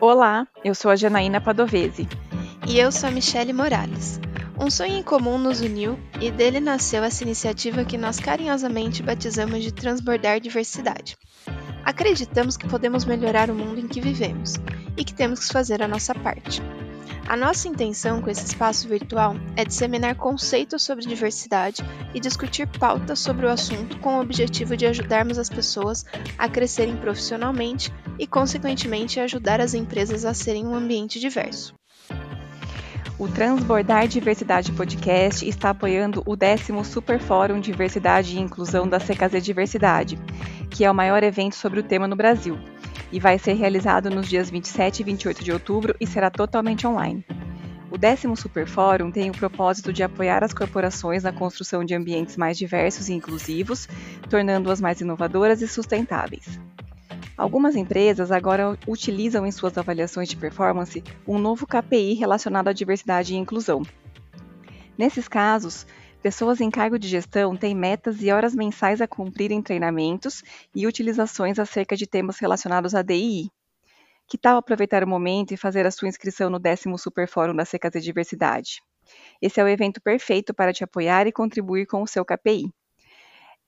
Olá, eu sou a Janaína Padovese. E eu sou a Michele Morales. Um sonho em comum nos uniu e dele nasceu essa iniciativa que nós carinhosamente batizamos de Transbordar Diversidade. Acreditamos que podemos melhorar o mundo em que vivemos e que temos que fazer a nossa parte. A nossa intenção com esse espaço virtual é disseminar conceitos sobre diversidade e discutir pautas sobre o assunto com o objetivo de ajudarmos as pessoas a crescerem profissionalmente e, consequentemente, ajudar as empresas a serem um ambiente diverso. O Transbordar Diversidade Podcast está apoiando o décimo Super Fórum Diversidade e Inclusão da CKZ Diversidade, que é o maior evento sobre o tema no Brasil e vai ser realizado nos dias 27 e 28 de outubro e será totalmente online. O décimo Superfórum tem o propósito de apoiar as corporações na construção de ambientes mais diversos e inclusivos, tornando-as mais inovadoras e sustentáveis. Algumas empresas agora utilizam em suas avaliações de performance um novo KPI relacionado à diversidade e inclusão. Nesses casos, Pessoas em cargo de gestão têm metas e horas mensais a cumprir em treinamentos e utilizações acerca de temas relacionados à DI. Que tal aproveitar o momento e fazer a sua inscrição no décimo Superfórum da CKZ Diversidade? Esse é o evento perfeito para te apoiar e contribuir com o seu KPI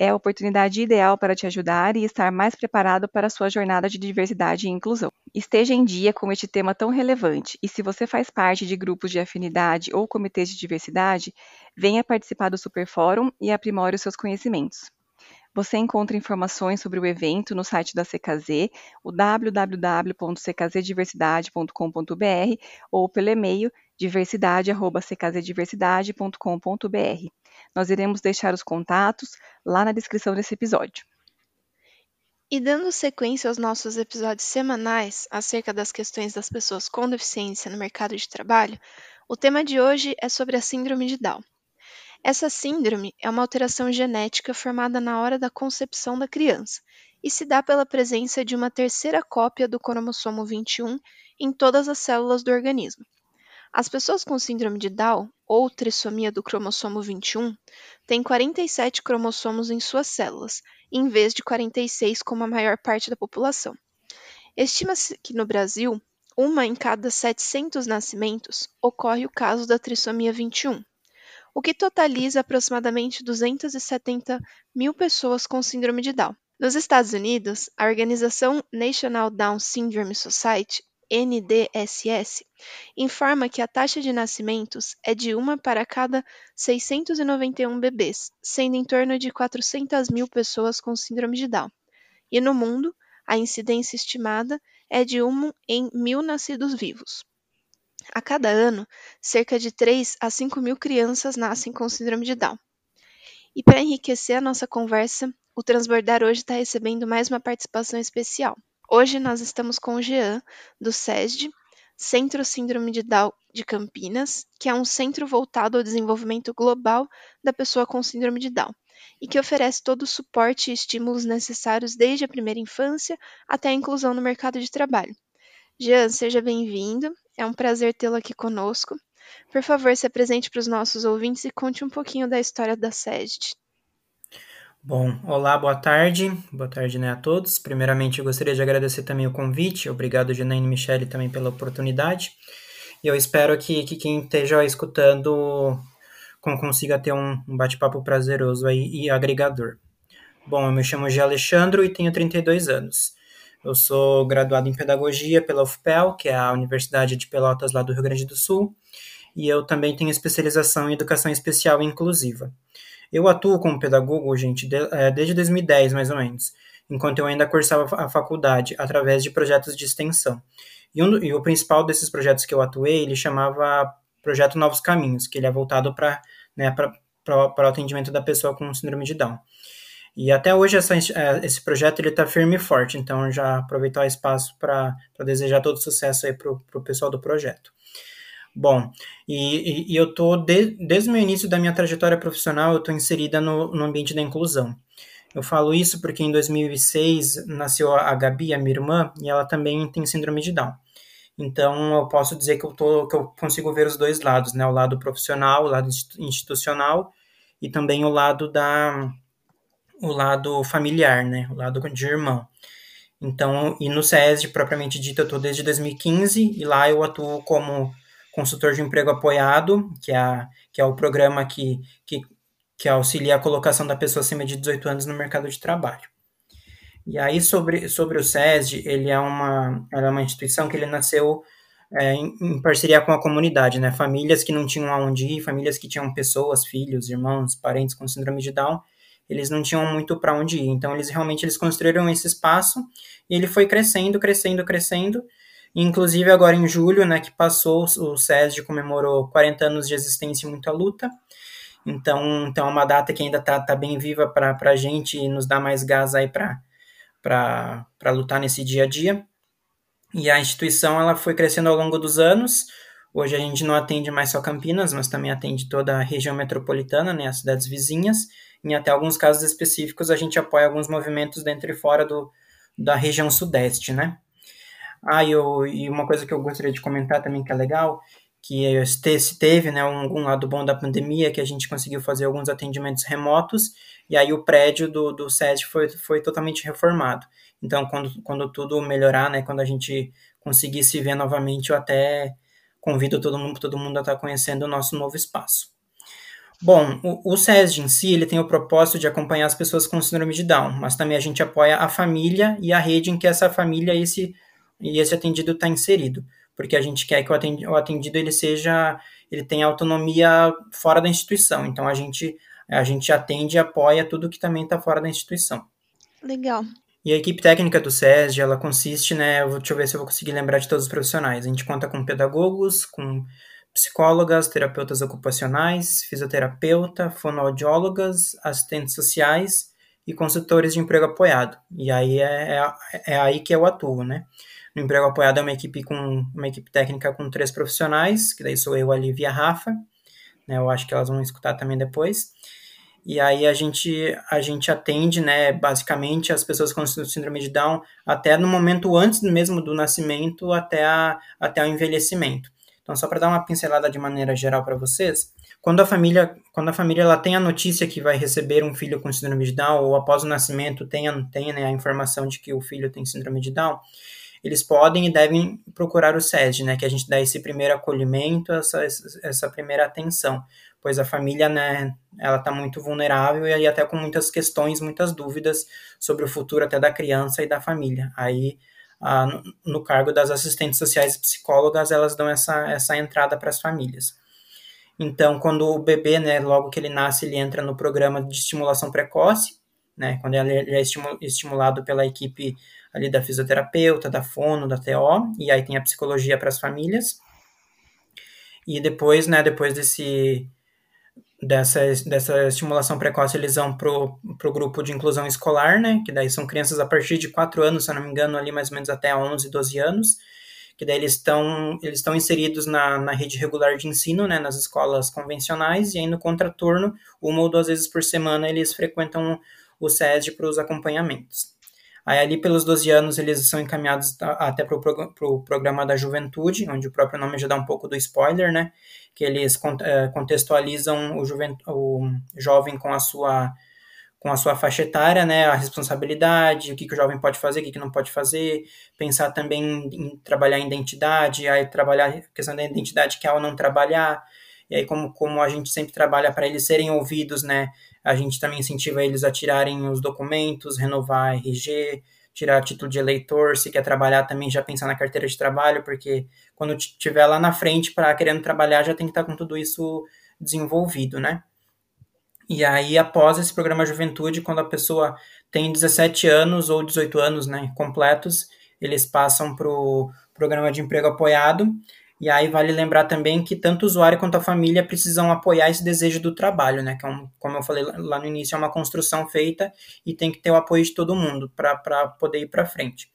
é a oportunidade ideal para te ajudar e estar mais preparado para a sua jornada de diversidade e inclusão. Esteja em dia com este tema tão relevante e se você faz parte de grupos de afinidade ou comitês de diversidade, venha participar do Superfórum e aprimore os seus conhecimentos. Você encontra informações sobre o evento no site da CKZ, o www.ckzdiversidade.com.br ou pelo e-mail diversidade@ckzdiversidade.com.br. Nós iremos deixar os contatos lá na descrição desse episódio. E dando sequência aos nossos episódios semanais acerca das questões das pessoas com deficiência no mercado de trabalho, o tema de hoje é sobre a Síndrome de Down. Essa síndrome é uma alteração genética formada na hora da concepção da criança e se dá pela presença de uma terceira cópia do cromossomo 21 em todas as células do organismo. As pessoas com síndrome de Down, ou trissomia do cromossomo 21, têm 47 cromossomos em suas células, em vez de 46 como a maior parte da população. Estima-se que no Brasil, uma em cada 700 nascimentos ocorre o caso da trissomia 21, o que totaliza aproximadamente 270 mil pessoas com síndrome de Down. Nos Estados Unidos, a organização National Down Syndrome Society NDSS, informa que a taxa de nascimentos é de uma para cada 691 bebês, sendo em torno de 400 mil pessoas com síndrome de Down. E no mundo, a incidência estimada é de 1 em mil nascidos vivos. A cada ano, cerca de 3 a 5 mil crianças nascem com síndrome de Down. E para enriquecer a nossa conversa, o Transbordar hoje está recebendo mais uma participação especial. Hoje nós estamos com o Jean, do SESD, Centro Síndrome de Down de Campinas, que é um centro voltado ao desenvolvimento global da pessoa com síndrome de Down e que oferece todo o suporte e estímulos necessários desde a primeira infância até a inclusão no mercado de trabalho. Jean, seja bem-vindo. É um prazer tê-lo aqui conosco. Por favor, se apresente para os nossos ouvintes e conte um pouquinho da história da SESD. Bom, olá, boa tarde. Boa tarde né, a todos. Primeiramente, eu gostaria de agradecer também o convite. Obrigado, Janaína e Michele, também pela oportunidade. E eu espero que, que quem esteja escutando consiga ter um, um bate-papo prazeroso aí e agregador. Bom, eu me chamo G. Alexandro e tenho 32 anos. Eu sou graduado em Pedagogia pela UFPEL, que é a Universidade de Pelotas lá do Rio Grande do Sul, e eu também tenho especialização em Educação Especial e Inclusiva. Eu atuo como pedagogo, gente, de, é, desde 2010, mais ou menos, enquanto eu ainda cursava a faculdade, através de projetos de extensão. E, um, e o principal desses projetos que eu atuei, ele chamava Projeto Novos Caminhos, que ele é voltado para né, o atendimento da pessoa com síndrome de Down. E até hoje essa, é, esse projeto está firme e forte, então já aproveitar o espaço para desejar todo sucesso aí para o pessoal do projeto. Bom, e, e, eu tô, de, desde o início da minha trajetória profissional, eu estou inserida no, no ambiente da inclusão. Eu falo isso porque em 2006 nasceu a Gabi, a minha irmã, e ela também tem síndrome de Down. Então, eu posso dizer que eu, tô, que eu consigo ver os dois lados, né? O lado profissional, o lado institucional e também o lado da o lado familiar, né? O lado de irmão. Então, e no SESD, propriamente dito, eu estou desde 2015 e lá eu atuo como consultor de emprego apoiado, que é, que é o programa que, que, que auxilia a colocação da pessoa acima de 18 anos no mercado de trabalho. E aí, sobre, sobre o SESD, ele é uma, é uma instituição que ele nasceu é, em, em, parceria com a comunidade, né? Famílias que não tinham aonde ir, famílias que tinham pessoas, filhos, irmãos, parentes com síndrome de Down, eles não tinham muito para onde ir. Então, eles realmente eles construíram esse espaço e ele foi crescendo, crescendo, crescendo. Inclusive, agora em julho, né, que passou, o SESD comemorou 40 anos de existência e muita luta. Então, então é uma data que ainda está tá bem viva para a gente e nos dá mais gás aí para para lutar nesse dia a dia. E a instituição ela foi crescendo ao longo dos anos. Hoje a gente não atende mais só Campinas, mas também atende toda a região metropolitana, né, as cidades vizinhas. Em até alguns casos específicos a gente apoia alguns movimentos dentro e fora do, da região sudeste, né? Ah, e, eu, e uma coisa que eu gostaria de comentar também que é legal, que se teve né, um, um lado bom da pandemia, que a gente conseguiu fazer alguns atendimentos remotos, e aí o prédio do, do SESC foi, foi totalmente reformado. Então, quando, quando tudo melhorar, né, quando a gente conseguir se ver novamente, eu até convido todo mundo, todo mundo a estar conhecendo o nosso novo espaço. Bom, o, o SESD em si, ele tem o propósito de acompanhar as pessoas com síndrome de Down, mas também a gente apoia a família e a rede em que essa família e esse, e esse atendido está inserido porque a gente quer que o atendido ele seja, ele tenha autonomia fora da instituição. Então a gente a gente atende e apoia tudo que também está fora da instituição. Legal. E a equipe técnica do SESD, ela consiste, né, deixa eu ver se eu vou conseguir lembrar de todos os profissionais. A gente conta com pedagogos, com psicólogas, terapeutas ocupacionais, fisioterapeuta, fonoaudiólogas, assistentes sociais e consultores de emprego apoiado. E aí é, é, é aí que eu atuo, né? No emprego apoiado é uma equipe com uma equipe técnica com três profissionais, que daí sou eu, a Lívia e a Rafa. Né, eu acho que elas vão escutar também depois. E aí a gente, a gente atende, né, basicamente as pessoas com síndrome de Down até no momento antes mesmo do nascimento até, a, até o envelhecimento. Então, só para dar uma pincelada de maneira geral para vocês, quando a família, quando a família ela tem a notícia que vai receber um filho com síndrome de Down ou após o nascimento tenha, tenha né, a informação de que o filho tem síndrome de Down, eles podem e devem procurar o SESD, né, que a gente dá esse primeiro acolhimento, essa, essa primeira atenção, pois a família, né, ela está muito vulnerável e até com muitas questões, muitas dúvidas sobre o futuro até da criança e da família. Aí, a, no, no cargo das assistentes sociais e psicólogas, elas dão essa, essa entrada para as famílias. Então, quando o bebê, né, logo que ele nasce, ele entra no programa de estimulação precoce, né, quando ele é estimulado pela equipe ali da fisioterapeuta, da fono, da TO, e aí tem a psicologia para as famílias. E depois, né, depois desse dessa, dessa estimulação precoce, eles vão pro, pro grupo de inclusão escolar, né, que daí são crianças a partir de 4 anos, se eu não me engano, ali mais ou menos até 11, 12 anos, que daí eles estão eles estão inseridos na, na rede regular de ensino, né, nas escolas convencionais, e aí no contraturno, uma ou duas vezes por semana, eles frequentam o SESD para os acompanhamentos. Aí, ali pelos 12 anos, eles são encaminhados até para o pro programa da juventude, onde o próprio nome já dá um pouco do spoiler, né? Que eles é, contextualizam o, o jovem com a sua com a sua faixa etária, né, a responsabilidade, o que, que o jovem pode fazer, o que, que não pode fazer, pensar também em, trabalhar em identidade, aí trabalhar a questão da identidade que é ao não trabalhar, e aí como, como a gente sempre trabalha para eles serem ouvidos, né, a gente também incentiva eles a tirarem os documentos, renovar RG, tirar título de eleitor, se quer trabalhar também já pensar na carteira de trabalho, porque quando estiver lá na frente para querendo trabalhar já tem que estar tá com tudo isso desenvolvido, né? E aí, após esse programa Juventude, quando a pessoa tem 17 anos ou 18 anos né, completos, eles passam para o programa de emprego apoiado, e aí vale lembrar também que tanto o usuário quanto a família precisam apoiar esse desejo do trabalho, né? Que é um, como eu falei lá no início, é uma construção feita e tem que ter o apoio de todo mundo para poder ir para frente.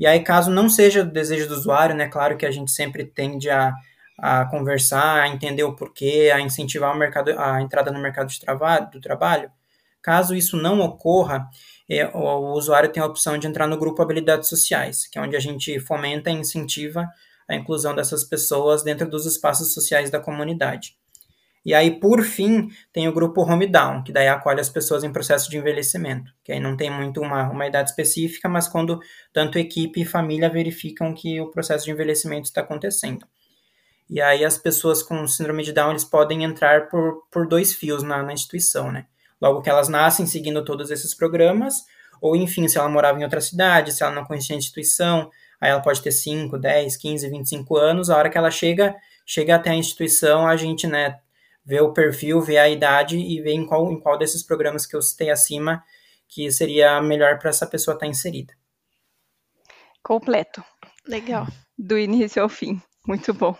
E aí, caso não seja o desejo do usuário, né? Claro que a gente sempre tende a, a conversar, a entender o porquê, a incentivar o mercado, a entrada no mercado de trabalho, do trabalho. Caso isso não ocorra, é, o, o usuário tem a opção de entrar no grupo Habilidades Sociais, que é onde a gente fomenta e incentiva a inclusão dessas pessoas dentro dos espaços sociais da comunidade. E aí, por fim, tem o grupo Home Down, que daí acolhe as pessoas em processo de envelhecimento, que aí não tem muito uma, uma idade específica, mas quando tanto equipe e família verificam que o processo de envelhecimento está acontecendo. E aí as pessoas com síndrome de Down, eles podem entrar por, por dois fios na, na instituição, né? Logo que elas nascem seguindo todos esses programas, ou enfim, se ela morava em outra cidade, se ela não conhecia a instituição, aí ela pode ter 5, 10, 15, 25 anos, a hora que ela chega, chega até a instituição, a gente, né, ver o perfil, ver a idade e ver em qual, em qual desses programas que eu citei acima que seria melhor para essa pessoa estar tá inserida. Completo. Legal. Do início ao fim. Muito bom.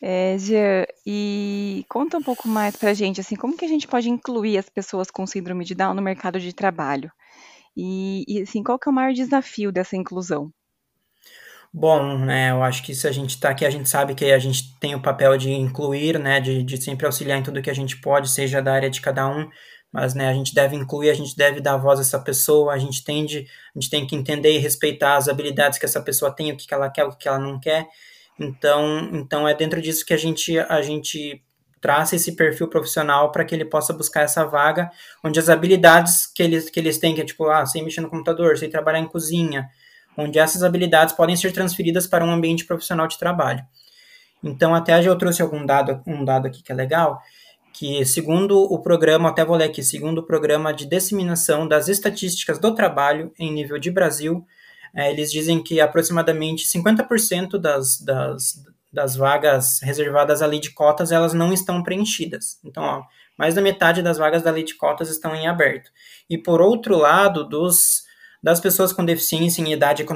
É, Jean, e conta um pouco mais para a gente, assim, como que a gente pode incluir as pessoas com síndrome de Down no mercado de trabalho? E, e assim, qual que é o maior desafio dessa inclusão? Bom, né, eu acho que se a gente está aqui, a gente sabe que a gente tem o papel de incluir, né, de, de sempre auxiliar em tudo que a gente pode, seja da área de cada um, mas, né, a gente deve incluir, a gente deve dar voz a essa pessoa, a gente tende, a gente tem que entender e respeitar as habilidades que essa pessoa tem, o que ela quer, o que ela não quer, então, então é dentro disso que a gente, a gente traça esse perfil profissional para que ele possa buscar essa vaga, onde as habilidades que eles, que eles têm, que é tipo, ah, sei mexer no computador, sei trabalhar em cozinha, onde essas habilidades podem ser transferidas para um ambiente profissional de trabalho. Então, até eu trouxe algum dado, um dado aqui que é legal, que segundo o programa, até vou ler aqui, segundo o programa de disseminação das estatísticas do trabalho em nível de Brasil, é, eles dizem que aproximadamente 50% das, das, das vagas reservadas à lei de cotas, elas não estão preenchidas. Então, ó, mais da metade das vagas da lei de cotas estão em aberto. E por outro lado, dos das pessoas com deficiência em idade,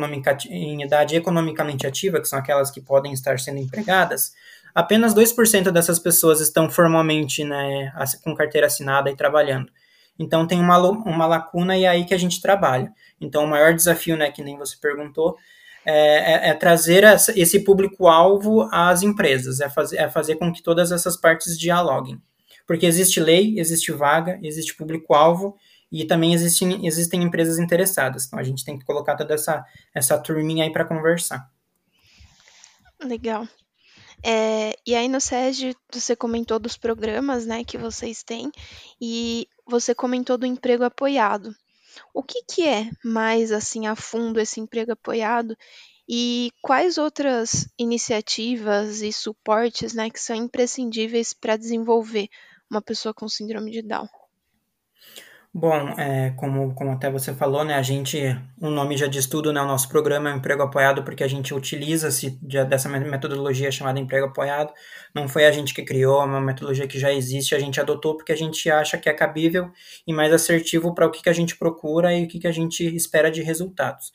em idade economicamente ativa, que são aquelas que podem estar sendo empregadas, apenas 2% dessas pessoas estão formalmente né, com carteira assinada e trabalhando. Então tem uma, uma lacuna e é aí que a gente trabalha. Então o maior desafio, né, que nem você perguntou, é, é, é trazer essa, esse público-alvo às empresas, é fazer, é fazer com que todas essas partes dialoguem. Porque existe lei, existe vaga, existe público-alvo, e também existem, existem empresas interessadas. Então a gente tem que colocar toda essa, essa turminha aí para conversar. Legal. É, e aí no SESG você comentou dos programas né, que vocês têm e você comentou do emprego apoiado. O que, que é mais assim a fundo esse emprego apoiado e quais outras iniciativas e suportes né, que são imprescindíveis para desenvolver uma pessoa com síndrome de Down? Bom, é, como, como até você falou, né, a gente, o nome já diz tudo, né, o nosso programa é emprego apoiado porque a gente utiliza-se de, dessa metodologia chamada emprego apoiado, não foi a gente que criou, é uma metodologia que já existe, a gente adotou porque a gente acha que é cabível e mais assertivo para o que, que a gente procura e o que, que a gente espera de resultados.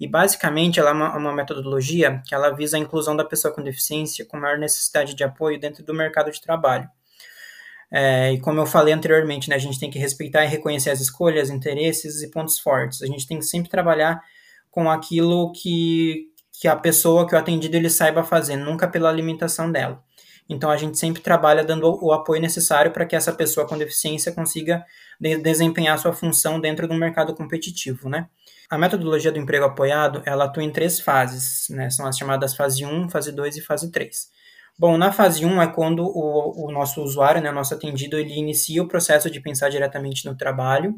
E basicamente ela é uma, uma metodologia que ela visa a inclusão da pessoa com deficiência com maior necessidade de apoio dentro do mercado de trabalho. É, e como eu falei anteriormente, né, a gente tem que respeitar e reconhecer as escolhas, interesses e pontos fortes. A gente tem que sempre trabalhar com aquilo que, que a pessoa, que o atendido, ele saiba fazer, nunca pela limitação dela. Então a gente sempre trabalha dando o apoio necessário para que essa pessoa com deficiência consiga de desempenhar sua função dentro do mercado competitivo, né? A metodologia do emprego apoiado, ela atua em três fases, né? São as chamadas fase 1, fase 2 e fase 3. Bom, na fase 1 é quando o, o nosso usuário, né, o nosso atendido, ele inicia o processo de pensar diretamente no trabalho,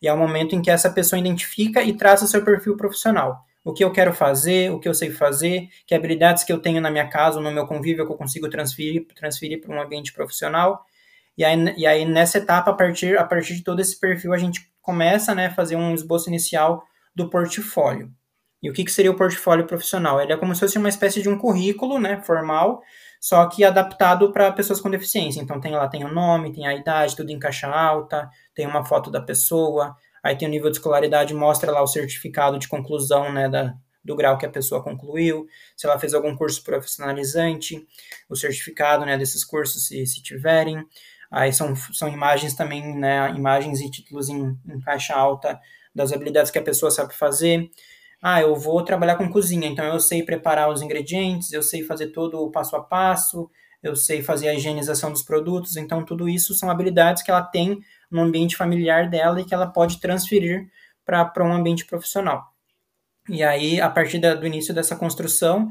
e é o momento em que essa pessoa identifica e traça seu perfil profissional. O que eu quero fazer, o que eu sei fazer, que habilidades que eu tenho na minha casa no meu convívio que eu consigo transferir transferir para um ambiente profissional. E aí, e aí nessa etapa, a partir, a partir de todo esse perfil, a gente começa né, a fazer um esboço inicial do portfólio. E o que, que seria o portfólio profissional? Ele é como se fosse uma espécie de um currículo né, formal, só que adaptado para pessoas com deficiência. Então tem lá tem o nome, tem a idade, tudo em caixa alta, tem uma foto da pessoa, aí tem o nível de escolaridade, mostra lá o certificado de conclusão né, da, do grau que a pessoa concluiu, se ela fez algum curso profissionalizante, o certificado né, desses cursos, se, se tiverem. Aí são, são imagens também, né, imagens e títulos em, em caixa alta das habilidades que a pessoa sabe fazer. Ah, eu vou trabalhar com cozinha, então eu sei preparar os ingredientes, eu sei fazer todo o passo a passo, eu sei fazer a higienização dos produtos, então tudo isso são habilidades que ela tem no ambiente familiar dela e que ela pode transferir para um ambiente profissional. E aí, a partir da, do início dessa construção,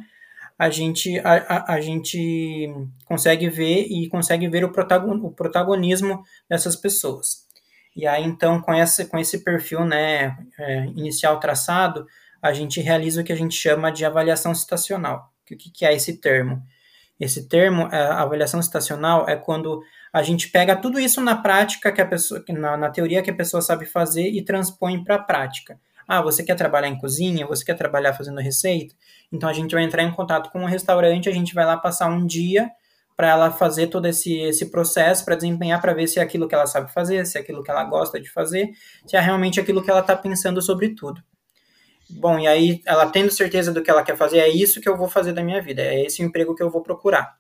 a gente, a, a, a gente consegue ver e consegue ver o, protagon, o protagonismo dessas pessoas. E aí, então, com, essa, com esse perfil né, é, inicial traçado, a gente realiza o que a gente chama de avaliação citacional. O que, que é esse termo? Esse termo, é, avaliação citacional, é quando a gente pega tudo isso na prática, que a pessoa, na, na teoria que a pessoa sabe fazer e transpõe para a prática. Ah, você quer trabalhar em cozinha? Você quer trabalhar fazendo receita? Então a gente vai entrar em contato com um restaurante, a gente vai lá passar um dia para ela fazer todo esse, esse processo, para desempenhar, para ver se é aquilo que ela sabe fazer, se é aquilo que ela gosta de fazer, se é realmente aquilo que ela está pensando sobre tudo. Bom, e aí ela tendo certeza do que ela quer fazer, é isso que eu vou fazer da minha vida, é esse emprego que eu vou procurar.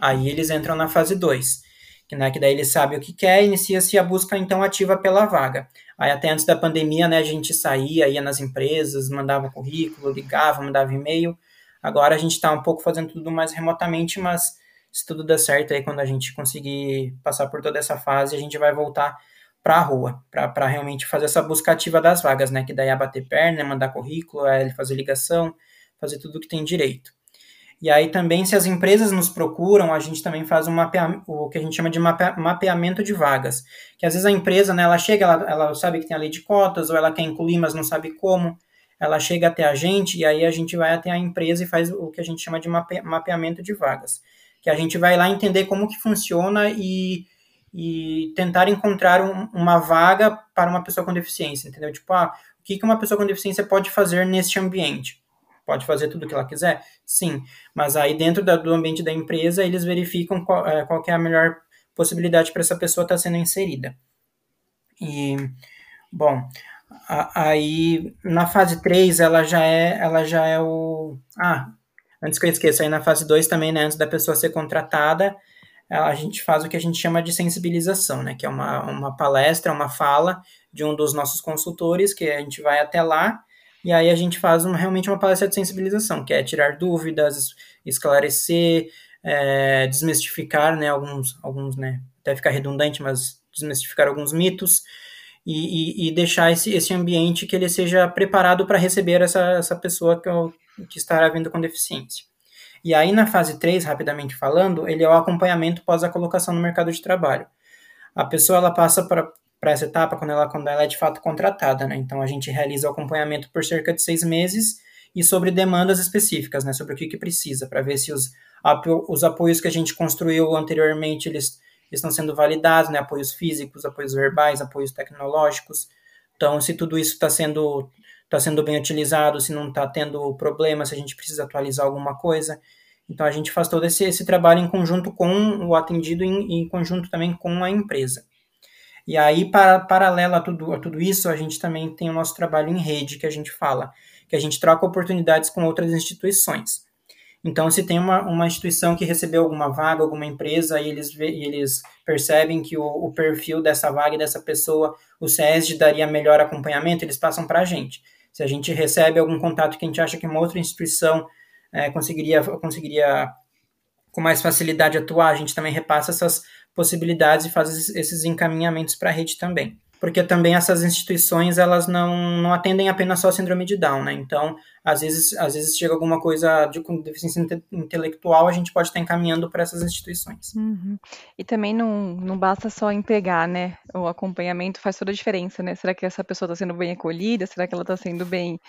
Aí eles entram na fase 2, que, né, que daí eles sabem o que quer, inicia-se a busca então ativa pela vaga. Aí até antes da pandemia, né, a gente saía, ia nas empresas, mandava currículo, ligava, mandava e-mail. Agora a gente está um pouco fazendo tudo mais remotamente, mas se tudo der certo aí, quando a gente conseguir passar por toda essa fase, a gente vai voltar para a rua, para realmente fazer essa busca ativa das vagas, né? Que daí é bater perna, é mandar currículo, é fazer ligação, fazer tudo que tem direito. E aí também, se as empresas nos procuram, a gente também faz um o que a gente chama de mapeamento de vagas. Que às vezes a empresa, né, ela chega, ela, ela sabe que tem a lei de cotas, ou ela quer incluir, mas não sabe como. Ela chega até a gente, e aí a gente vai até a empresa e faz o que a gente chama de mape, mapeamento de vagas. Que a gente vai lá entender como que funciona e, e tentar encontrar um, uma vaga para uma pessoa com deficiência, entendeu? Tipo, ah, o que, que uma pessoa com deficiência pode fazer neste ambiente? pode fazer tudo o que ela quiser? Sim, mas aí dentro da, do ambiente da empresa eles verificam qual, é, qual é a melhor possibilidade para essa pessoa estar tá sendo inserida. E, bom, a, aí na fase 3 ela já é, ela já é o... Ah, antes que eu esqueça, aí na fase 2 também, né, antes da pessoa ser contratada, a gente faz o que a gente chama de sensibilização, né, que é uma, uma palestra, uma fala de um dos nossos consultores, que a gente vai até lá e aí a gente faz realmente uma palestra de sensibilização, que é tirar dúvidas, esclarecer, é, desmistificar, né, alguns, alguns, né, até ficar redundante, mas desmistificar alguns mitos e, e, e deixar esse, esse ambiente que ele seja preparado para receber essa, essa pessoa que, que estará vindo com deficiência. E aí, na fase 3, rapidamente falando, ele é o acompanhamento pós a colocação no mercado de trabalho. A pessoa ela passa para essa etapa quando ela, quando ela é de fato contratada, né? Então a gente realiza o acompanhamento por cerca de seis meses e sobre demandas específicas, né? Sobre o que, que precisa, para ver se os, os apoios que a gente construiu anteriormente eles, estão sendo validados, né? Apoios físicos, apoios verbais, apoios tecnológicos. Então, se tudo isso está sendo está sendo bem utilizado, se não está tendo problema, se a gente precisa atualizar alguma coisa. Então a gente faz todo esse, esse trabalho em conjunto com o atendido e em, em conjunto também com a empresa. E aí, para, paralelo a tudo, a tudo isso, a gente também tem o nosso trabalho em rede, que a gente fala, que a gente troca oportunidades com outras instituições. Então, se tem uma, uma instituição que recebeu alguma vaga, alguma empresa, e eles, e eles percebem que o, o perfil dessa vaga e dessa pessoa, o SESD daria melhor acompanhamento, eles passam para a gente. Se a gente recebe algum contato que a gente acha que uma outra instituição é, conseguiria, conseguiria com mais facilidade atuar, a gente também repassa essas possibilidades e faz esses encaminhamentos para a rede também. Porque também essas instituições, elas não, não atendem apenas só síndrome de Down, né? Então, às vezes, às vezes chega alguma coisa de deficiência intelectual, a gente pode estar encaminhando para essas instituições. Uhum. E também não, não basta só empregar, né? O acompanhamento faz toda a diferença, né? Será que essa pessoa está sendo bem acolhida? Será que ela está sendo bem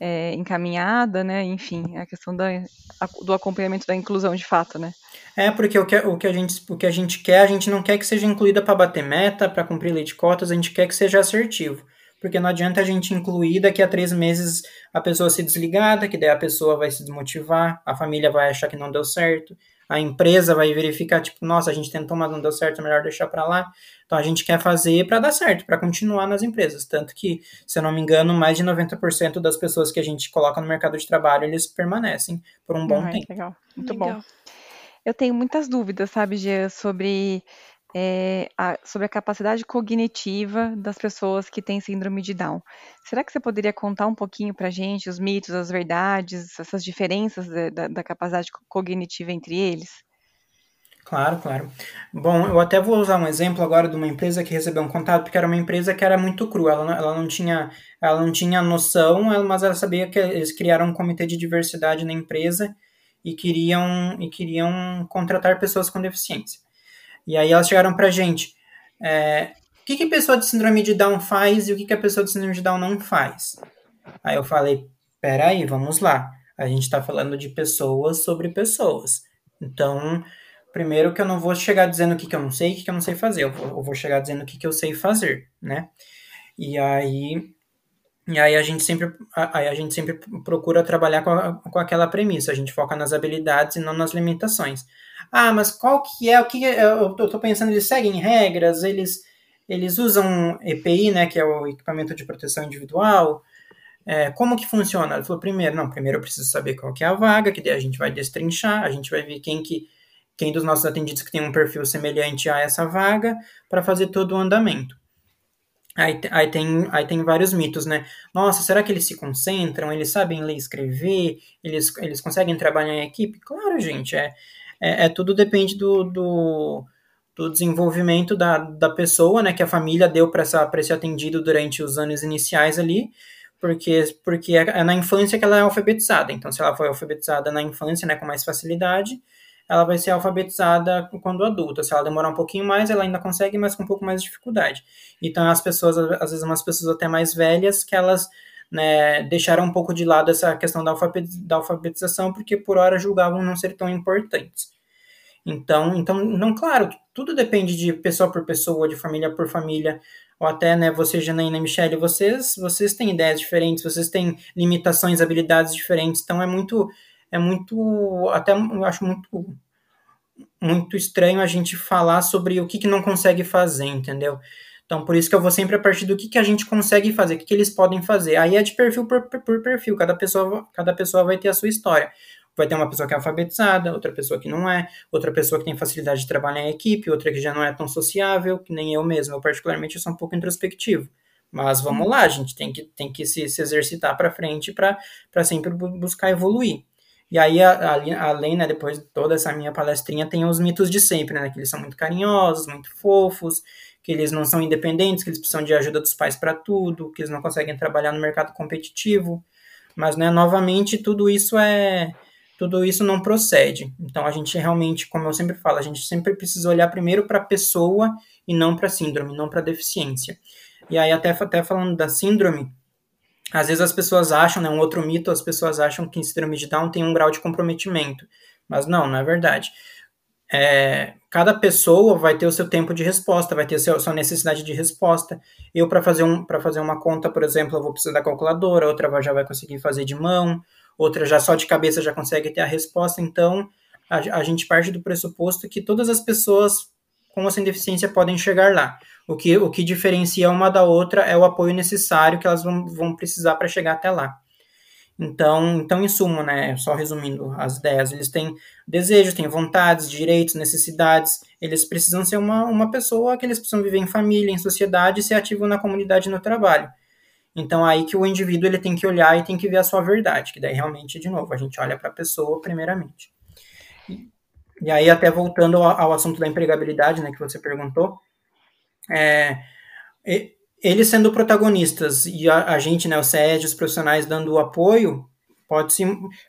é, encaminhada, né? Enfim, a questão da, a, do acompanhamento da inclusão de fato, né? É, porque o que, o, que a gente, o que a gente quer, a gente não quer que seja incluída para bater meta, para cumprir lei de cotas, a gente quer que seja assertivo. Porque não adianta a gente incluir daqui a três meses a pessoa se desligada, que daí a pessoa vai se desmotivar, a família vai achar que não deu certo, a empresa vai verificar, tipo, nossa, a gente tentou, mas não deu certo, é melhor deixar para lá. Então a gente quer fazer para dar certo, para continuar nas empresas. Tanto que, se eu não me engano, mais de 90% das pessoas que a gente coloca no mercado de trabalho, eles permanecem por um bom tempo. Legal, muito legal. bom. Eu tenho muitas dúvidas, sabe, Gia, sobre é, a, sobre a capacidade cognitiva das pessoas que têm síndrome de Down. Será que você poderia contar um pouquinho para a gente os mitos, as verdades, essas diferenças da, da, capacidade cognitiva entre eles? Claro, claro. Bom, eu até vou usar um exemplo agora de uma empresa que recebeu um contato, porque era uma empresa que era muito crua, ela ela não tinha, ela não tinha noção, mas ela sabia que eles criaram um comitê de diversidade na empresa e queriam, e queriam contratar pessoas com deficiência. E aí elas chegaram para a gente, é, o que, que a pessoa de síndrome de Down faz e o que, que a pessoa de síndrome de Down não faz? Aí eu falei, peraí, vamos lá. A gente está falando de pessoas sobre pessoas. Então, primeiro que eu não vou chegar dizendo o que, que eu não sei e o que, que eu não sei fazer. Eu vou, eu vou chegar dizendo o que, que eu sei fazer, né? E aí, e aí a gente sempre, aí a gente sempre procura trabalhar com, a, com aquela premissa. A gente foca nas habilidades e não nas limitações. Ah, mas qual que é o que é, eu tô pensando? Eles seguem regras? Eles eles usam EPI, né, que é o equipamento de proteção individual. É, como que funciona? Ele falou, primeiro, não, primeiro eu preciso saber qual que é a vaga, que daí a gente vai destrinchar, a gente vai ver quem que quem dos nossos atendidos que tem um perfil semelhante a essa vaga para fazer todo o andamento. Aí, aí, tem, aí tem vários mitos, né? Nossa, será que eles se concentram? Eles sabem ler e escrever? Eles, eles conseguem trabalhar em equipe? Claro, gente, é, é, é tudo depende do, do, do, desenvolvimento da, da pessoa, né? Que a família deu para esse atendido durante os anos iniciais ali porque, porque é, é na infância que ela é alfabetizada. Então, se ela foi alfabetizada na infância, né, com mais facilidade, ela vai ser alfabetizada quando adulta. Se ela demorar um pouquinho mais, ela ainda consegue, mas com um pouco mais de dificuldade. Então, as pessoas, às vezes, umas pessoas até mais velhas, que elas né, deixaram um pouco de lado essa questão da, alfabetização, porque por hora julgavam não ser tão importantes. Então, então, não, claro, tudo depende de pessoa por pessoa, de família por família ou até, né, você, Janaína e Michelle, vocês, vocês têm ideias diferentes, vocês têm limitações, habilidades diferentes, então é muito, é muito, até eu acho muito, muito estranho a gente falar sobre o que, que não consegue fazer, entendeu? Então, por isso que eu vou sempre a partir do que, que a gente consegue fazer, o que, que eles podem fazer. Aí é de perfil por, por perfil, cada pessoa, cada pessoa vai ter a sua história vai ter uma pessoa que é alfabetizada, outra pessoa que não é, outra pessoa que tem facilidade de trabalhar em equipe, outra que já não é tão sociável, que nem eu mesmo. Eu, particularmente, sou um pouco introspectivo. Mas vamos lá, a gente tem que, tem que se, se exercitar para frente para sempre buscar evoluir. E aí, além, né, depois de toda essa minha palestrinha, tem os mitos de sempre, né? Que eles são muito carinhosos, muito fofos, que eles não são independentes, que eles precisam de ajuda dos pais para tudo, que eles não conseguem trabalhar no mercado competitivo. Mas, né, novamente, tudo isso é, tudo isso não procede. Então a gente realmente, como eu sempre falo, a gente sempre precisa olhar primeiro para a pessoa e não para a síndrome, não para a deficiência. E aí até, até falando da síndrome, às vezes as pessoas acham, né, um outro mito, as pessoas acham que síndrome de Down tem um grau de comprometimento. Mas não, não é verdade. É, cada pessoa vai ter o seu tempo de resposta, vai ter a sua necessidade de resposta. Eu, para fazer, um, fazer uma conta, por exemplo, eu vou precisar da calculadora, outra já vai conseguir fazer de mão, outra já só de cabeça já consegue ter a resposta. Então, a, a gente parte do pressuposto que todas as pessoas com ou sem deficiência podem chegar lá. O que, o que diferencia uma da outra é o apoio necessário que elas vão, vão precisar para chegar até lá. Então, então, em suma, né, só resumindo as ideias, eles têm desejos, têm vontades, direitos, necessidades, eles precisam ser uma, uma pessoa que eles precisam viver em família, em sociedade e ser ativo na comunidade e no trabalho. Então aí que o indivíduo ele tem que olhar e tem que ver a sua verdade, que daí realmente, de novo, a gente olha para a pessoa primeiramente. E, aí até voltando ao, ao, assunto da empregabilidade, né, que você perguntou, é, eles sendo protagonistas e a, a gente, né, o SED, os profissionais dando o apoio, pode, -se,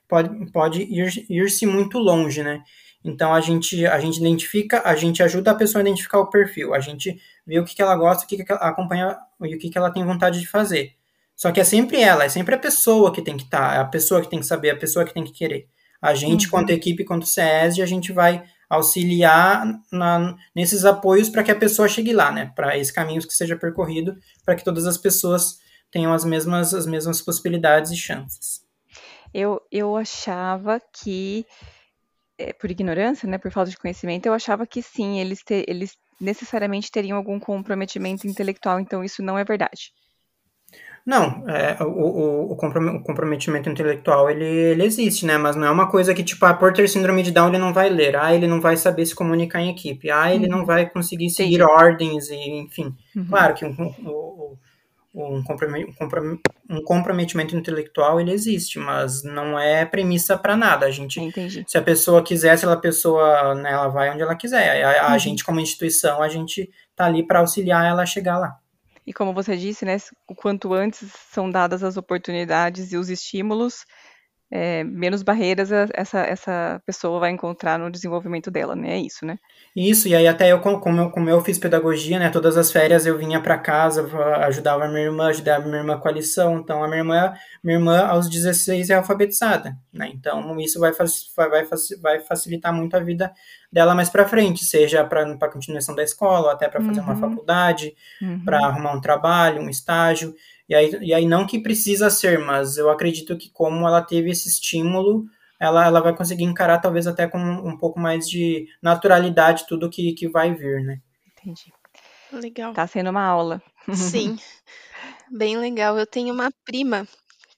pode, pode ir-se ir muito longe, né? Então a gente, a gente identifica, a gente ajuda a pessoa a identificar o perfil, a gente vê o que, que ela gosta, o que, que ela acompanha e o que, que ela tem vontade de fazer. Só que é sempre ela, é sempre a pessoa que tem que estar, tá, é a pessoa que tem que saber, a pessoa que tem que querer. A gente, uhum. quanto equipe, quanto SESI, a gente vai auxiliar na, nesses apoios para que a pessoa chegue lá, né? Para esse caminho que seja percorrido, para que todas as pessoas tenham as mesmas, as mesmas possibilidades e chances. Eu, eu achava que é, por ignorância, né, por falta de conhecimento, eu achava que sim, eles, te, eles necessariamente teriam algum comprometimento intelectual, então isso não é verdade. Não, é, o, o, comprometimento intelectual ele, ele existe, né? Mas não é uma coisa que, tipo, ah, por ter síndrome de Down ele não vai ler, ah, ele não vai saber se comunicar em equipe, ah, ele uhum. não vai conseguir seguir Sim. ordens, e, enfim. Uhum. Claro que o, o, um, um comprometimento intelectual ele existe, mas não é premissa para nada. A gente, Entendi. se a pessoa quiser, se a pessoa, né, ela vai onde ela quiser. A, a uhum. gente como instituição, a gente tá ali para auxiliar ela a chegar lá. E como você disse, né, o quanto antes são dadas as oportunidades e os estímulos, é, menos barreiras essa, essa pessoa vai encontrar no desenvolvimento dela, né? É isso, né? Isso, e aí até eu, como eu, como eu fiz pedagogia, né, todas as férias eu vinha para casa, ajudava a minha irmã, ajudava a minha irmã com a lição, então a minha irmã, minha irmã aos 16 é alfabetizada, né, então isso vai, vai, vai facilitar muito a vida dela mais para frente, seja para a continuação da escola, ou até para fazer uhum. uma faculdade, uhum. para arrumar um trabalho, um estágio, e aí, e aí não que precisa ser, mas eu acredito que como ela teve esse estímulo, ela, ela vai conseguir encarar talvez até com um pouco mais de naturalidade tudo que, que vai vir, né? Entendi. Legal. Tá sendo uma aula. Sim, bem legal. Eu tenho uma prima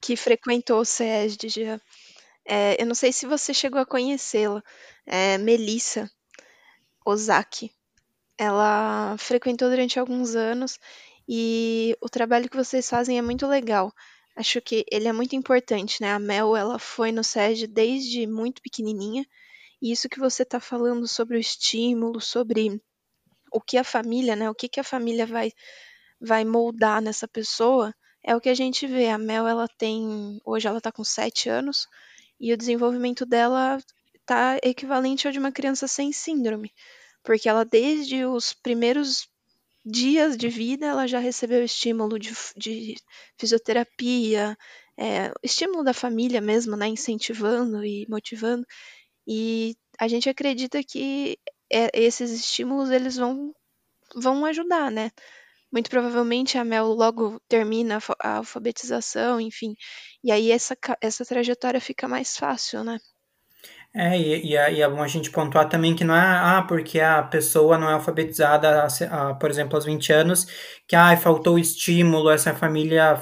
que frequentou o SES de Jean. É, eu não sei se você chegou a conhecê-la, é Melissa Ozaki. Ela frequentou durante alguns anos e o trabalho que vocês fazem é muito legal. Acho que ele é muito importante, né? A Mel, ela foi no SED desde muito pequenininha. E isso que você está falando sobre o estímulo, sobre o que a família, né? O que, que a família vai, vai moldar nessa pessoa, é o que a gente vê. A Mel, ela tem. Hoje ela está com 7 anos e o desenvolvimento dela está equivalente ao de uma criança sem síndrome. Porque ela, desde os primeiros dias de vida ela já recebeu estímulo de, de fisioterapia, é, estímulo da família mesmo, né, incentivando e motivando. E a gente acredita que é, esses estímulos eles vão vão ajudar, né? Muito provavelmente a Mel logo termina a alfabetização, enfim, e aí essa, essa trajetória fica mais fácil, né? É, e, e, é, e é bom a gente pontuar também que não é, ah, porque a pessoa não é alfabetizada, a, a, por exemplo, aos 20 anos, que, ah, faltou estímulo, essa família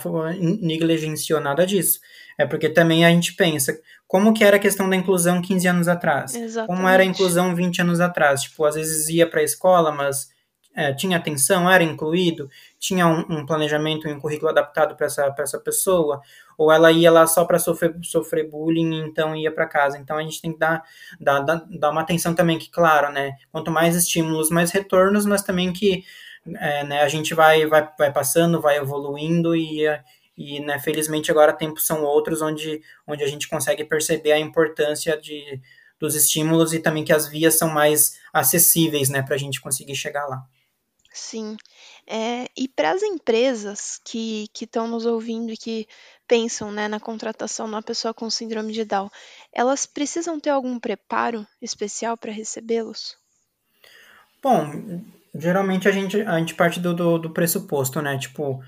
negligenciou nada disso. É porque também a gente pensa, como que era a questão da inclusão 15 anos atrás? Exatamente. Como era a inclusão 20 anos atrás? Tipo, às vezes ia para a escola, mas é, tinha atenção, era incluído, tinha um, um planejamento e um currículo adaptado para essa, essa pessoa, ou ela ia lá só para sofrer, sofrer bullying e então ia para casa. Então a gente tem que dar, dar, dar, uma atenção também, que claro, né, quanto mais estímulos, mais retornos, mas também que é, né, a gente vai, vai, vai passando, vai evoluindo e, e né, felizmente agora tempos são outros onde, onde a gente consegue perceber a importância de, dos estímulos e também que as vias são mais acessíveis né, para a gente conseguir chegar lá. Sim. É, e para as empresas que estão nos ouvindo e que pensam né, na contratação de uma pessoa com síndrome de Down, elas precisam ter algum preparo especial para recebê-los? Bom, geralmente a gente, a gente parte do, do, do, pressuposto, né? Tipo,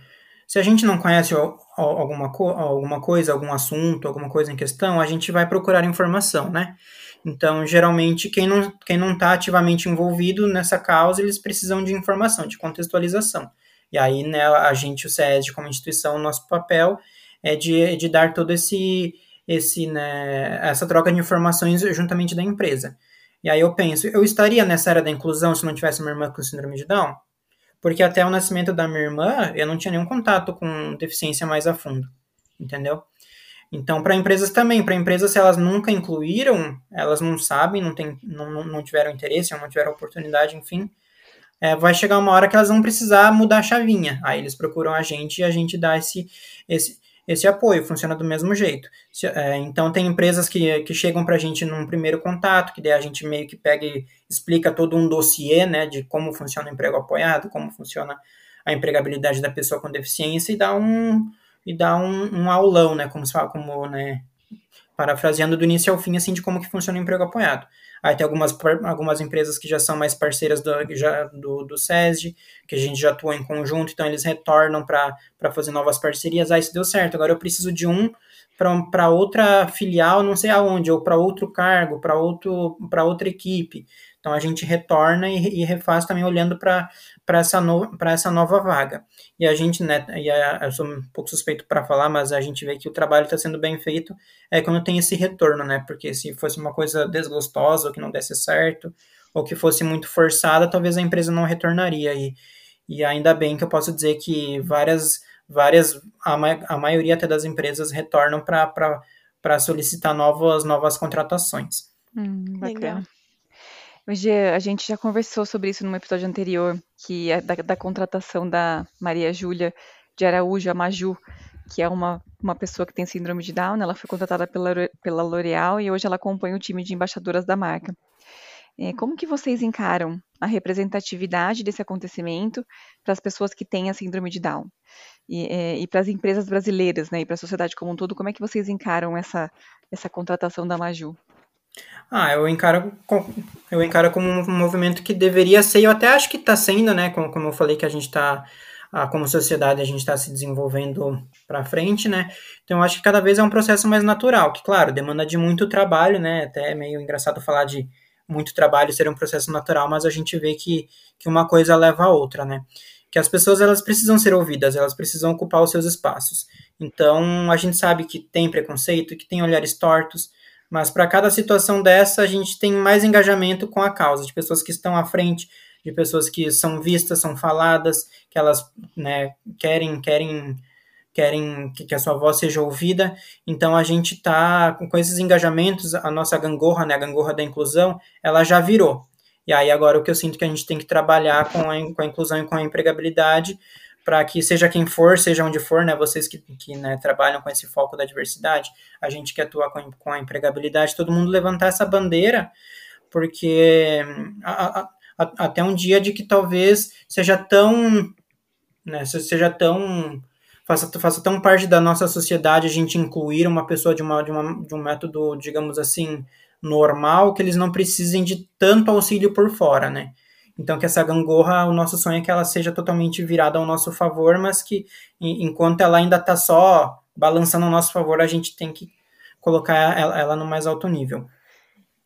se a gente não conhece alguma, alguma coisa, algum assunto, alguma coisa em questão, a gente vai procurar informação, né? Então, geralmente, quem não está quem não tá ativamente envolvido nessa causa, eles precisam de informação, de contextualização. E aí, né, a gente, o SESD, como instituição, o nosso papel é de, de dar todo esse, esse, né, essa troca de informações juntamente da empresa. E aí eu penso, eu estaria nessa área da inclusão se não tivesse uma irmã com síndrome de Down? Porque até o nascimento da minha irmã, eu não tinha nenhum contato com deficiência mais a fundo, entendeu? Então, para empresas também, para empresas, se elas nunca incluíram, elas não sabem, não, tem, não, não tiveram interesse, não tiveram oportunidade, enfim, é, vai chegar uma hora que elas vão precisar mudar a chavinha. Aí eles procuram a gente e a gente dá esse, esse, esse apoio, funciona do mesmo jeito. Se, é, então, tem empresas que, que chegam para a gente num primeiro contato, que daí a gente meio que pega e explica todo um dossiê né, de como funciona o emprego apoiado, como funciona a empregabilidade da pessoa com deficiência e dá um e dar um, um aulão, né, como como, né, parafraseando do início ao fim, assim, de como que funciona o emprego apoiado. Aí tem algumas, algumas empresas que já são mais parceiras do, já, do, do SESD, que a gente já atua em conjunto, então eles retornam para fazer novas parcerias. Aí se deu certo, agora eu preciso de um para outra filial, não sei aonde, ou para outro cargo, para outra equipe. Então a gente retorna e, e refaz também olhando para essa, no, essa nova vaga. E a gente, né, e a, eu sou um pouco suspeito para falar, mas a gente vê que o trabalho está sendo bem feito é quando tem esse retorno, né? Porque se fosse uma coisa desgostosa, ou que não desse certo, ou que fosse muito forçada, talvez a empresa não retornaria. E, e ainda bem que eu posso dizer que várias, várias a, ma a maioria até das empresas retornam para solicitar novas, novas contratações. Hum, Legal. Hoje a gente já conversou sobre isso num episódio anterior, que é da, da contratação da Maria Júlia de Araújo, a Maju, que é uma, uma pessoa que tem síndrome de Down. Ela foi contratada pela, pela L'Oréal e hoje ela acompanha o time de embaixadoras da marca. É, como que vocês encaram a representatividade desse acontecimento para as pessoas que têm a síndrome de Down? E, é, e para as empresas brasileiras, né, e para a sociedade como um todo, como é que vocês encaram essa, essa contratação da Maju? Ah, eu encaro, eu encaro como um movimento que deveria ser, eu até acho que está sendo, né, como, como eu falei que a gente está como sociedade a gente está se desenvolvendo para frente, né? Então eu acho que cada vez é um processo mais natural, que claro, demanda de muito trabalho, né? Até é meio engraçado falar de muito trabalho ser um processo natural, mas a gente vê que, que uma coisa leva a outra, né? Que as pessoas elas precisam ser ouvidas, elas precisam ocupar os seus espaços. Então a gente sabe que tem preconceito, que tem olhares tortos, mas para cada situação dessa a gente tem mais engajamento com a causa, de pessoas que estão à frente, de pessoas que são vistas, são faladas, que elas né, querem, querem querem que, a sua voz seja ouvida. Então a gente está com esses engajamentos, a nossa gangorra, né, a gangorra da inclusão, ela já virou. E aí agora o que eu sinto que a gente tem que trabalhar com a, com a inclusão e com a empregabilidade para que seja quem for, seja onde for, né, vocês que, que né, trabalham com esse foco da diversidade, a gente que atua com, com a empregabilidade, todo mundo levantar essa bandeira, porque a, a, a, até um dia de que talvez seja tão, né, seja tão faça, faça tão parte da nossa sociedade a gente incluir uma pessoa de, uma, de, uma, de um método, digamos assim, normal, que eles não precisem de tanto auxílio por fora, né? Então, que essa gangorra, o nosso sonho é que ela seja totalmente virada ao nosso favor, mas que enquanto ela ainda está só balançando ao nosso favor, a gente tem que colocar ela, ela, no mais alto nível.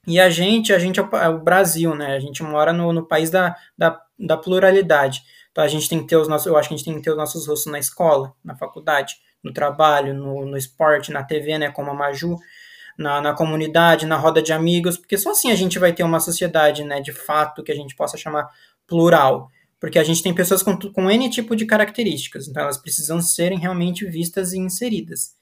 E a gente, a gente é o, é o Brasil, né? A gente mora no, no país da, da, da pluralidade. Então a gente tem que ter os nossos, eu acho que a gente tem que ter os nossos rostos na escola, na faculdade, no trabalho, no, no esporte, na TV, né, como a Maju, na, na comunidade, na roda de amigos, porque só assim a gente vai ter uma sociedade, né, de fato, que a gente possa chamar plural. Porque a gente tem pessoas com, com N tipo de características, então elas precisam serem realmente vistas e inseridas.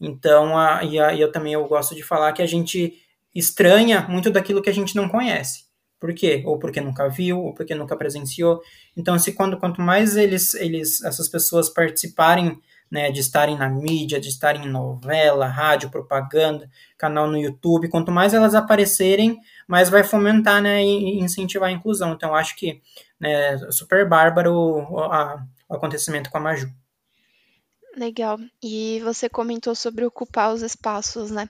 Então, a, e, a, e eu também eu gosto de falar que a gente estranha muito daquilo que a gente não conhece. Por quê? Ou porque nunca viu, ou porque nunca presenciou. Então, se quando, quanto mais eles, eles, essas pessoas participarem né, de estarem na mídia, de estarem em novela, rádio, propaganda, canal no YouTube, quanto mais elas aparecerem, mais vai fomentar né, e incentivar a inclusão. Então, acho que né, super bárbaro o, a, o acontecimento com a Maju. Legal. E você comentou sobre ocupar os espaços, né?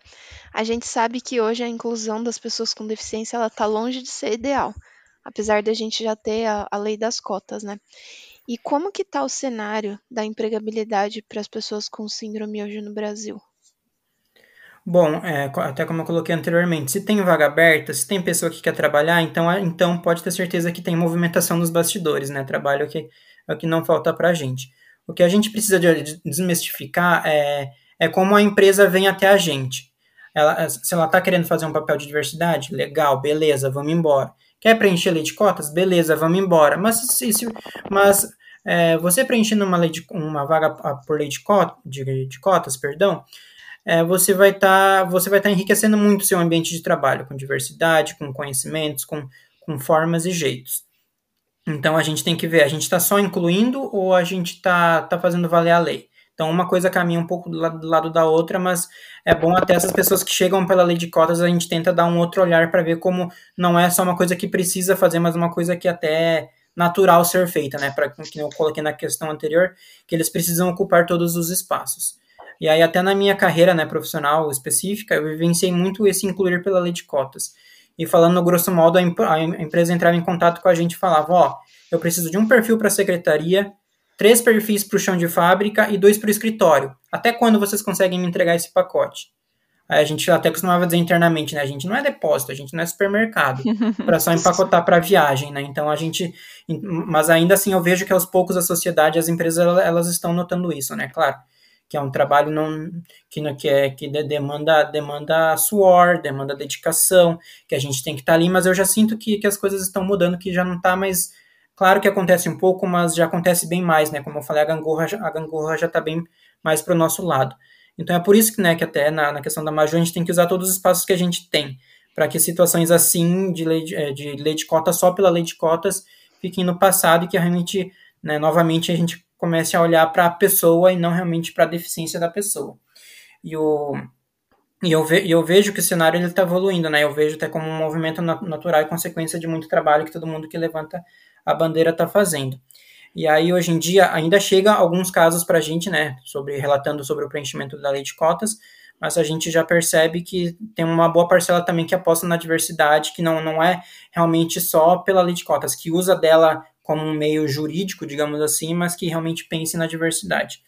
A gente sabe que hoje a inclusão das pessoas com deficiência ela está longe de ser ideal, apesar da gente já ter a, a lei das cotas, né? E como que está o cenário da empregabilidade para as pessoas com síndrome hoje no Brasil? Bom, é, até como eu coloquei anteriormente, se tem vaga aberta, se tem pessoa que quer trabalhar, então, então pode ter certeza que tem movimentação nos bastidores, né? Trabalho é que, é o que não falta para a gente. O que a gente precisa de desmistificar é, é como a empresa vem até a gente. Ela, se ela está querendo fazer um papel de diversidade, legal, beleza, vamos embora. Quer preencher lei de cotas? Beleza, vamos embora. Mas, se, se, mas é, você preenchendo uma, lei de, uma vaga por lei de, cota, de, de cotas, perdão, é, você vai estar tá, você vai estar tá enriquecendo muito o seu ambiente de trabalho, com diversidade, com conhecimentos, com, com formas e jeitos. Então a gente tem que ver, a gente está só incluindo ou a gente está tá fazendo valer a lei? Então uma coisa caminha um pouco do lado, do lado, da outra, mas é bom até essas pessoas que chegam pela lei de cotas, a gente tenta dar um outro olhar para ver como não é só uma coisa que precisa fazer, mas uma coisa que até é natural ser feita, né? Para que eu coloquei na questão anterior, que eles precisam ocupar todos os espaços. E aí até na minha carreira, né, profissional específica, eu vivenciei muito esse incluir pela lei de cotas. E falando grosso modo, a, a empresa entrava em contato com a gente e falava: Ó, eu preciso de um perfil para a secretaria, três perfis para o chão de fábrica e dois para o escritório. Até quando vocês conseguem me entregar esse pacote? Aí a gente até costumava dizer internamente, né? A gente não é depósito, a gente não é supermercado, para só empacotar para viagem, né? Então a gente, mas ainda assim eu vejo que aos poucos a sociedade, as empresas, elas estão notando isso, né? Claro, que é um trabalho não, que, que, é, que demanda, demanda suor, demanda dedicação, que a gente tem que estar tá ali, mas eu já sinto que, que as coisas estão mudando, que já não está mais. Claro que acontece um pouco, mas já acontece bem mais, né? Como eu falei, a gangorra, a gangorra já está bem mais para o nosso lado. Então é por isso que, né, que até na, na questão da Maju a gente tem que usar todos os espaços que a gente tem, para que situações assim de lei de, é, de lei de cotas só pela lei de cotas fiquem no passado e que realmente, né, novamente a gente comece a olhar para a pessoa e não realmente para a deficiência da pessoa. E, o, e eu, ve, eu vejo que o cenário está evoluindo, né? Eu vejo até como um movimento natural e consequência de muito trabalho que todo mundo que levanta a bandeira está fazendo. E aí, hoje em dia, ainda chega alguns casos para a gente, né, sobre, relatando sobre o preenchimento da lei de cotas, mas a gente já percebe que tem uma boa parcela também que aposta na diversidade, que não, não é realmente só pela lei de cotas, que usa dela como um meio jurídico, digamos assim, mas que realmente pense na diversidade.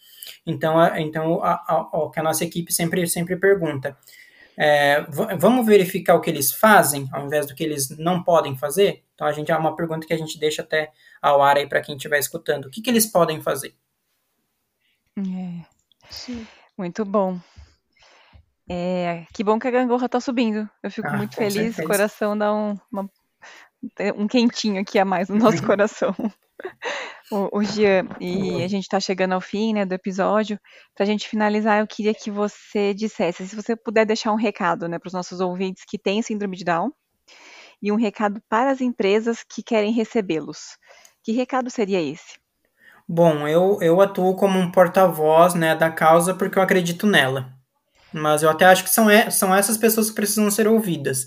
Então, a, então a, a, o que a nossa equipe sempre, sempre pergunta, é, vamos verificar o que eles fazem, ao invés do que eles não podem fazer? Então, a gente é uma pergunta que a gente deixa até ao ar aí para quem estiver escutando. O que, que eles podem fazer? É. Sim. Muito bom. É, que bom que a gangorra está subindo. Eu fico ah, muito feliz, o coração dá um, uma, um quentinho aqui a mais no nosso coração. O, Jean, e a gente está chegando ao fim né, do episódio. Para a gente finalizar, eu queria que você dissesse, se você puder deixar um recado né, para os nossos ouvintes que têm síndrome de Down e um recado para as empresas que querem recebê-los. Que recado seria esse? Bom, eu, eu atuo como um porta-voz né, da causa porque eu acredito nela. Mas eu até acho que são, são essas pessoas que precisam ser ouvidas.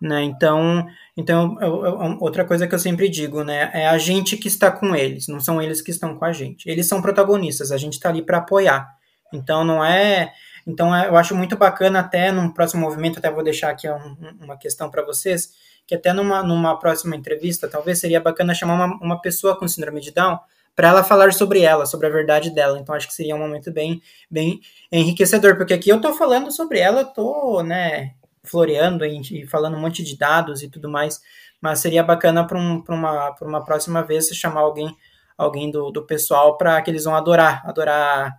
Né? Então, então eu, eu, outra coisa que eu sempre digo, né, é a gente que está com eles, não são eles que estão com a gente. Eles são protagonistas, a gente está ali para apoiar. Então não é, então é, eu acho muito bacana até num próximo movimento, até vou deixar aqui um, uma questão para vocês, que até numa, numa próxima entrevista, talvez seria bacana chamar uma, uma pessoa com síndrome de Down para ela falar sobre ela, sobre a verdade dela. Então acho que seria um momento bem, bem enriquecedor, porque aqui eu estou falando sobre ela, eu tô, né, floreando e falando um monte de dados e tudo mais, mas seria bacana para um, uma, uma próxima vez chamar alguém alguém do, do pessoal para que eles vão adorar, adorar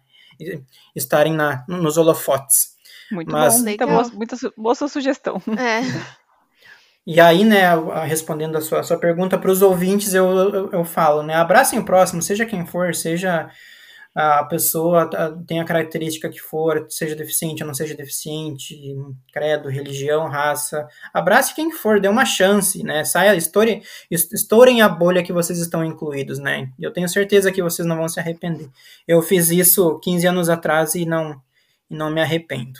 estarem na, nos holofotes. Muito mas, bom, muita boa, muita boa sua sugestão. É. E aí, né, respondendo a sua, a sua pergunta para os ouvintes, eu, eu, eu, falo, né, abracem o próximo, seja quem for, seja a pessoa tem a característica que for, seja deficiente ou não seja deficiente, credo, religião, raça, abrace quem for, dê uma chance, né, saia, estourem, estourem a bolha que vocês estão incluídos, né, eu tenho certeza que vocês não vão se arrepender. Eu fiz isso 15 anos atrás e não, não me arrependo.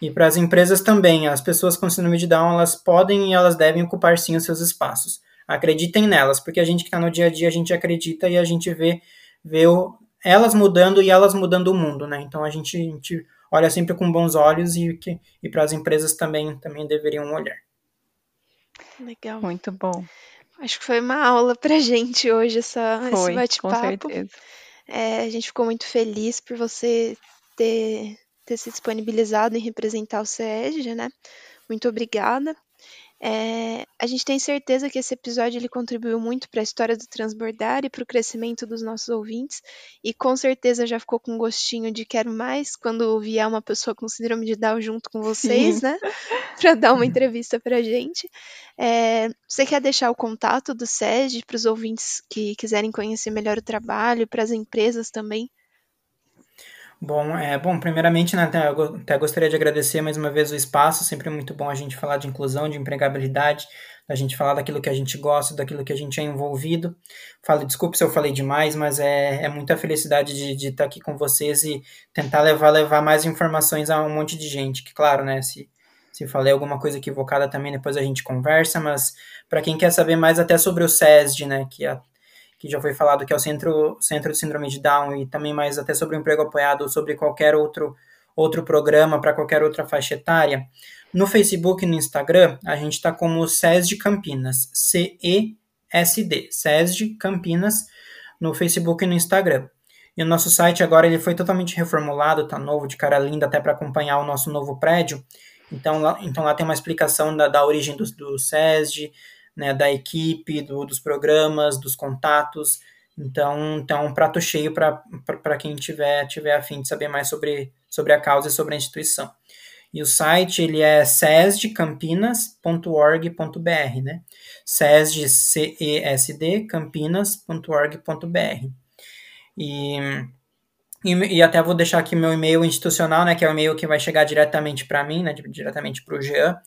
E para as empresas também, as pessoas com síndrome de Down, elas podem e elas devem ocupar sim os seus espaços. Acreditem nelas, porque a gente que está no dia a dia, a gente acredita e a gente vê, vê o, elas mudando e elas mudando o mundo, né? Então a gente, a gente olha sempre com bons olhos e, que, e para as empresas também, também deveriam olhar. Legal. Muito bom. Acho que foi uma aula pra gente hoje, essa, foi, esse bate-papo. Com certeza. É, a gente ficou muito feliz por você ter ter se disponibilizado em representar o SESG, né? Muito obrigada. É, a gente tem certeza que esse episódio ele contribuiu muito para a história do transbordar e para o crescimento dos nossos ouvintes, e com certeza já ficou com gostinho de quero mais quando vier uma pessoa com síndrome de Down junto com vocês, né? Para dar uma entrevista para a gente. É, você quer deixar o contato do SESG para os ouvintes que quiserem conhecer melhor o trabalho, para as empresas também? Bom, é, bom, primeiramente, né, até, até gostaria de agradecer mais uma vez o espaço, sempre é muito bom a gente falar de inclusão, de empregabilidade, a gente falar daquilo que a gente gosta, daquilo que a gente é envolvido. Falo, desculpe se eu falei demais, mas é, é muita felicidade de, de estar aqui com vocês e tentar levar, levar mais informações a um monte de gente, que claro, né, se, se falei alguma coisa equivocada também, depois a gente conversa, mas para quem quer saber mais até sobre o SESD, né, que é que já foi falado, que é o Centro, Centro de Síndrome de Down, e também mais até sobre o emprego apoiado ou sobre qualquer outro, outro programa para qualquer outra faixa etária. No Facebook e no Instagram, a gente está como SESD Campinas, C-E-S-D, SESD Campinas, no Facebook e no Instagram. E o nosso site agora ele foi totalmente reformulado, tá novo, de cara linda, até para acompanhar o nosso novo prédio. Então lá, então lá tem uma explicação da, da origem do, do SESD, né, da equipe, do, dos programas, dos contatos. Então, então um prato cheio para quem tiver, tiver afim de saber mais sobre, sobre a causa e sobre a instituição. E o site ele é sesdcampinas.org.br, né? SESD, C-E-S-D, campinas.org.br. E, e, e, até vou deixar aqui meu e-mail institucional, né? Que é o e-mail que vai chegar diretamente para mim, né? Diretamente para o Jean,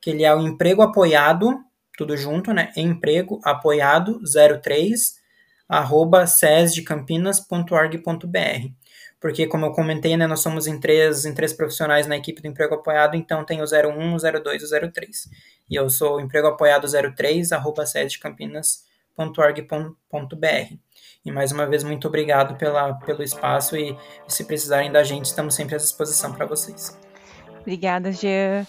que ele é o emprego apoiado tudo junto, né? Emprego apoiado 03 arroba sesdecampinas.org.br. Porque, como eu comentei, né, nós somos em três, em três profissionais na equipe do emprego apoiado, então tem o 01, o 02 e o 03. E eu sou emprego apoiado 03, arroba sesdecampinas.org.br. E mais uma vez, muito obrigado pela, pelo espaço e, e se precisarem da gente, estamos sempre à disposição para vocês. Obrigada, Jean.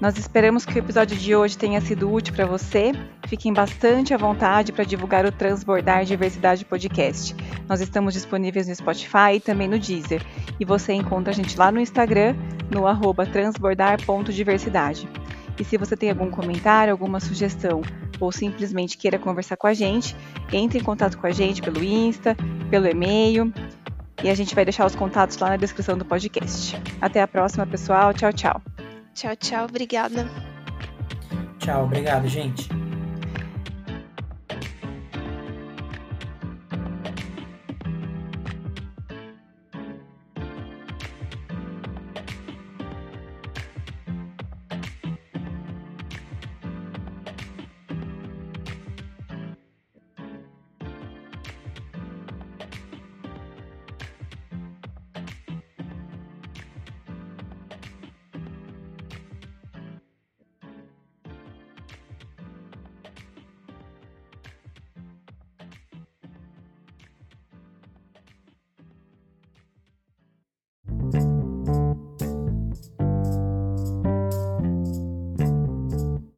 Nós esperamos que o episódio de hoje tenha sido útil para você. Fiquem bastante à vontade para divulgar o Transbordar Diversidade Podcast. Nós estamos disponíveis no Spotify e também no Deezer. E você encontra a gente lá no Instagram, no arroba transbordar.diversidade. E se você tem algum comentário, alguma sugestão ou simplesmente queira conversar com a gente, entre em contato com a gente pelo Insta, pelo e-mail. E a gente vai deixar os contatos lá na descrição do podcast. Até a próxima, pessoal. Tchau, tchau. Tchau, tchau. Obrigada. Tchau, obrigado, gente.